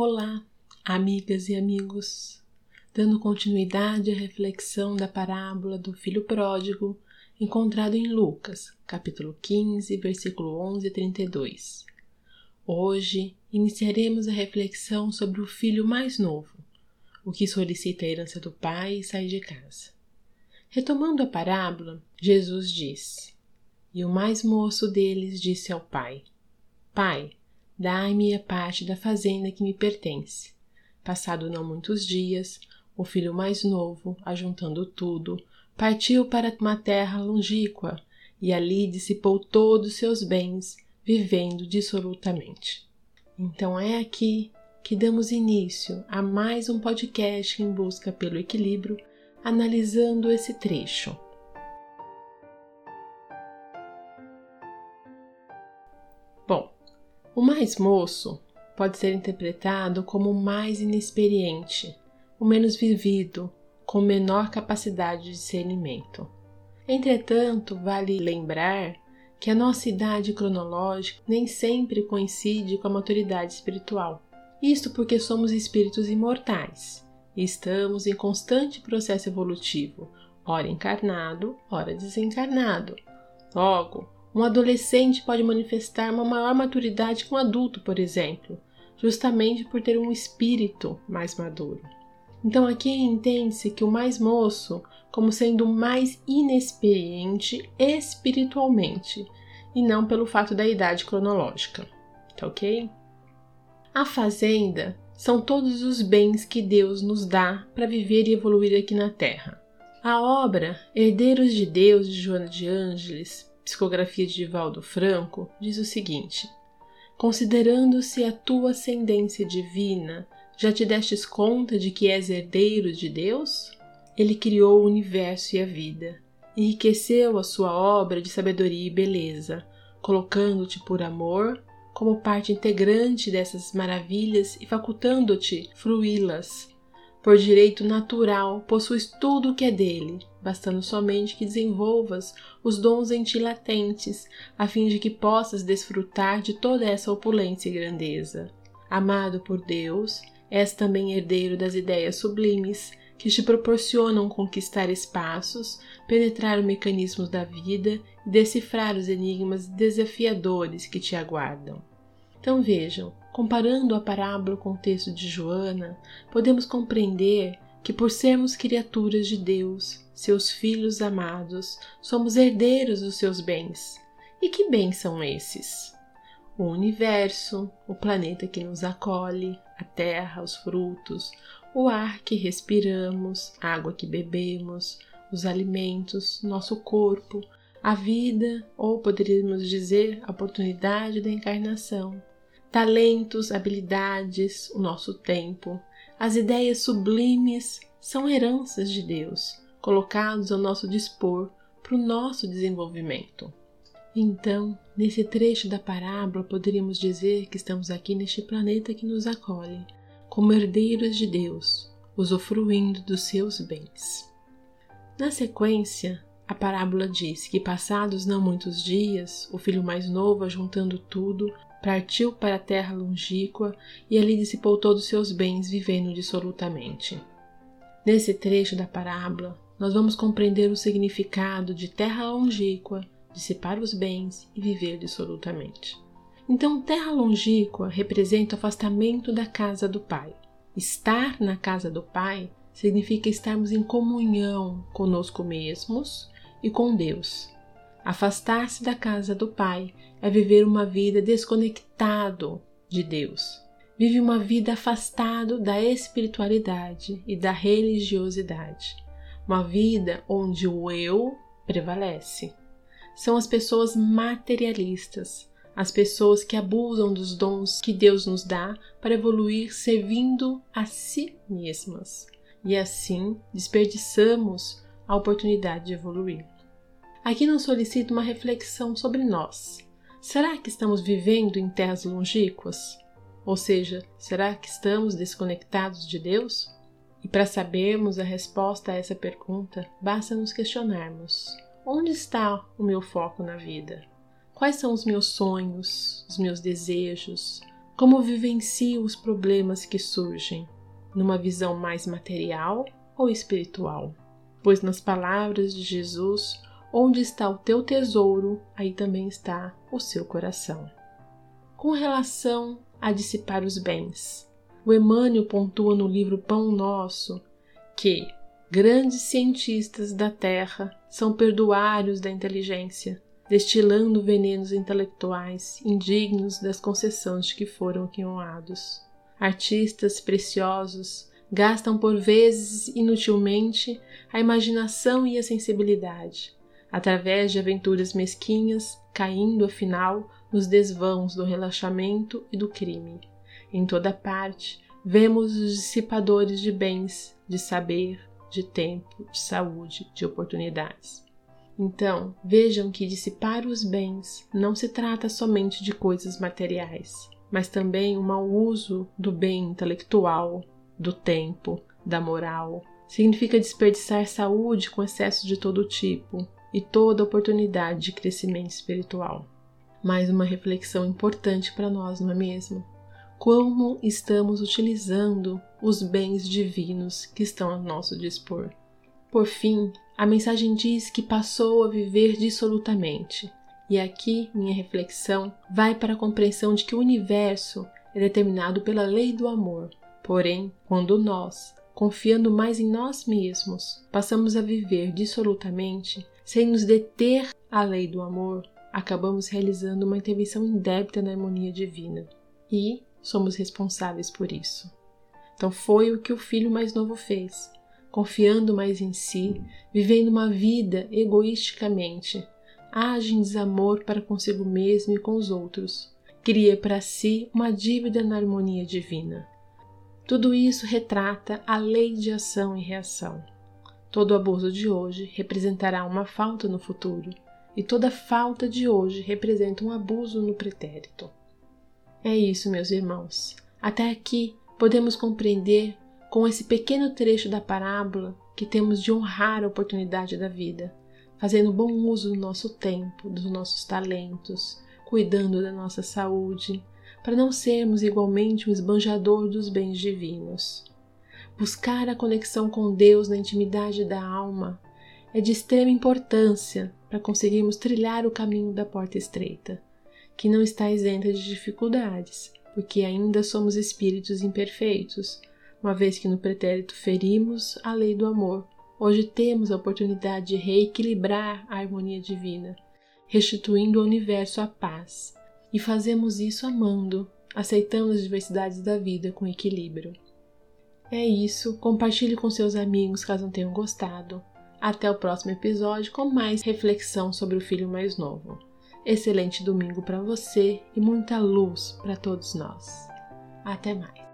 Olá, amigas e amigos! Dando continuidade à reflexão da parábola do filho pródigo, encontrado em Lucas, capítulo 15, versículo 11 e 32. Hoje iniciaremos a reflexão sobre o filho mais novo, o que solicita a herança do pai e sai de casa. Retomando a parábola, Jesus disse: E o mais moço deles disse ao pai: Pai, Dai-me a parte da fazenda que me pertence. Passado não muitos dias, o filho mais novo, ajuntando tudo, partiu para uma terra longínqua e ali dissipou todos seus bens, vivendo dissolutamente. Então é aqui que damos início a mais um podcast em busca pelo equilíbrio, analisando esse trecho. O mais moço pode ser interpretado como o mais inexperiente, o menos vivido, com menor capacidade de discernimento. Entretanto, vale lembrar que a nossa idade cronológica nem sempre coincide com a maturidade espiritual. Isto porque somos espíritos imortais e estamos em constante processo evolutivo, ora encarnado, ora desencarnado. Logo, um adolescente pode manifestar uma maior maturidade que um adulto, por exemplo, justamente por ter um espírito mais maduro. Então aqui entende-se que o mais moço como sendo mais inexperiente espiritualmente e não pelo fato da idade cronológica. Tá ok? A fazenda são todos os bens que Deus nos dá para viver e evoluir aqui na Terra. A obra Herdeiros de Deus de Joana de Ângeles Psicografia de Divaldo Franco, diz o seguinte: Considerando-se a tua ascendência divina, já te destes conta de que és herdeiro de Deus? Ele criou o universo e a vida, enriqueceu a sua obra de sabedoria e beleza, colocando-te por amor como parte integrante dessas maravilhas e facultando-te fruí-las por direito natural, possuis tudo o que é dele, bastando somente que desenvolvas os dons em ti latentes, a fim de que possas desfrutar de toda essa opulência e grandeza. Amado por Deus, és também herdeiro das ideias sublimes que te proporcionam conquistar espaços, penetrar os mecanismos da vida e decifrar os enigmas desafiadores que te aguardam. Então vejam, comparando a parábola com o texto de Joana, podemos compreender que por sermos criaturas de Deus, seus filhos amados, somos herdeiros dos seus bens. E que bens são esses? O universo, o planeta que nos acolhe, a terra, os frutos, o ar que respiramos, a água que bebemos, os alimentos, nosso corpo, a vida, ou poderíamos dizer, a oportunidade da encarnação, talentos, habilidades, o nosso tempo, as ideias sublimes são heranças de Deus, colocados ao nosso dispor para o nosso desenvolvimento. Então, nesse trecho da parábola, poderíamos dizer que estamos aqui neste planeta que nos acolhe, como herdeiros de Deus, usufruindo dos seus bens. Na sequência, a parábola diz que, passados não muitos dias, o filho mais novo, ajuntando tudo, partiu para a terra longínqua e ali dissipou todos os seus bens, vivendo dissolutamente. Nesse trecho da parábola, nós vamos compreender o significado de terra longínqua, dissipar os bens e viver dissolutamente. Então, terra longínqua representa o afastamento da casa do Pai. Estar na casa do Pai significa estarmos em comunhão conosco mesmos e com Deus. Afastar-se da casa do Pai é viver uma vida desconectado de Deus. Vive uma vida afastado da espiritualidade e da religiosidade. Uma vida onde o eu prevalece. São as pessoas materialistas, as pessoas que abusam dos dons que Deus nos dá para evoluir servindo a si mesmas. E assim desperdiçamos a oportunidade de evoluir. Aqui nos solicita uma reflexão sobre nós. Será que estamos vivendo em terras longínquas? Ou seja, será que estamos desconectados de Deus? E para sabermos a resposta a essa pergunta, basta nos questionarmos: onde está o meu foco na vida? Quais são os meus sonhos, os meus desejos? Como vivencio os problemas que surgem? Numa visão mais material ou espiritual? Pois nas palavras de Jesus, onde está o teu tesouro, aí também está o seu coração. Com relação a dissipar os bens, o Emmanuel pontua no livro Pão Nosso que grandes cientistas da Terra são perduários da inteligência, destilando venenos intelectuais indignos das concessões de que foram queimoados. Artistas preciosos gastam por vezes inutilmente a imaginação e a sensibilidade, através de aventuras mesquinhas, caindo afinal nos desvãos do relaxamento e do crime. Em toda parte, vemos os dissipadores de bens, de saber, de tempo, de saúde, de oportunidades. Então, vejam que dissipar os bens não se trata somente de coisas materiais, mas também um mau uso do bem intelectual, do tempo, da moral. Significa desperdiçar saúde com excesso de todo tipo e toda oportunidade de crescimento espiritual. Mais uma reflexão importante para nós, não é mesmo? Como estamos utilizando os bens divinos que estão a nosso dispor? Por fim, a mensagem diz que passou a viver dissolutamente. E aqui minha reflexão vai para a compreensão de que o universo é determinado pela lei do amor. Porém, quando nós, confiando mais em nós mesmos, passamos a viver dissolutamente, sem nos deter à lei do amor, acabamos realizando uma intervenção indébita na harmonia divina. E somos responsáveis por isso. Então foi o que o filho mais novo fez confiando mais em si, vivendo uma vida egoisticamente, age em desamor para consigo mesmo e com os outros, cria para si uma dívida na harmonia divina. Tudo isso retrata a lei de ação e reação. Todo abuso de hoje representará uma falta no futuro, e toda falta de hoje representa um abuso no pretérito. É isso, meus irmãos. Até aqui podemos compreender com esse pequeno trecho da parábola que temos de honrar a oportunidade da vida, fazendo bom uso do nosso tempo, dos nossos talentos, cuidando da nossa saúde, para não sermos igualmente um esbanjador dos bens divinos. Buscar a conexão com Deus na intimidade da alma é de extrema importância para conseguirmos trilhar o caminho da porta estreita, que não está isenta de dificuldades, porque ainda somos espíritos imperfeitos uma vez que no pretérito ferimos a lei do amor. Hoje temos a oportunidade de reequilibrar a harmonia divina, restituindo ao universo a paz. E fazemos isso amando, aceitando as diversidades da vida com equilíbrio. É isso, compartilhe com seus amigos caso não tenham gostado. Até o próximo episódio com mais reflexão sobre o filho mais novo. Excelente domingo para você e muita luz para todos nós. Até mais.